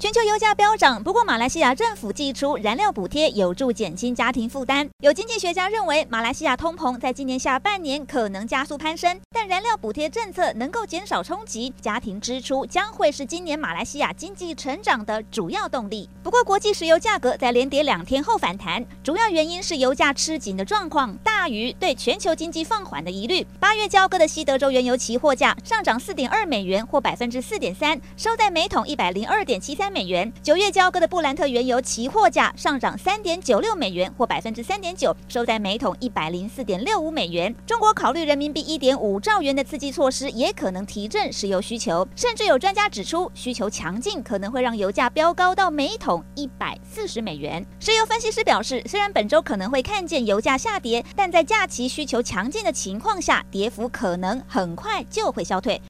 全球油价飙涨，不过马来西亚政府祭出燃料补贴，有助减轻家庭负担。有经济学家认为，马来西亚通膨在今年下半年可能加速攀升，但燃料补贴政策能够减少冲击，家庭支出将会是今年马来西亚经济成长的主要动力。不过，国际石油价格在连跌两天后反弹，主要原因是油价吃紧的状况大于对全球经济放缓的疑虑。八月交割的西德州原油期货价上涨四点二美元，或百分之四点三，收在每桶一百零二点七三美元。九月交割的布兰特原油期货价上涨三点九六美元，或百分之三点九，收在每桶一百零四点六五美元。中国考虑人民币一点五兆元的刺激措施，也可能提振石油需求。甚至有专家指出，需求强劲可能会让油价飙高到每桶一百四十美元。石油分析师表示，虽然本周可能会看见油价下跌，但在假期需求强劲的情况下，跌幅可能很快就会消退。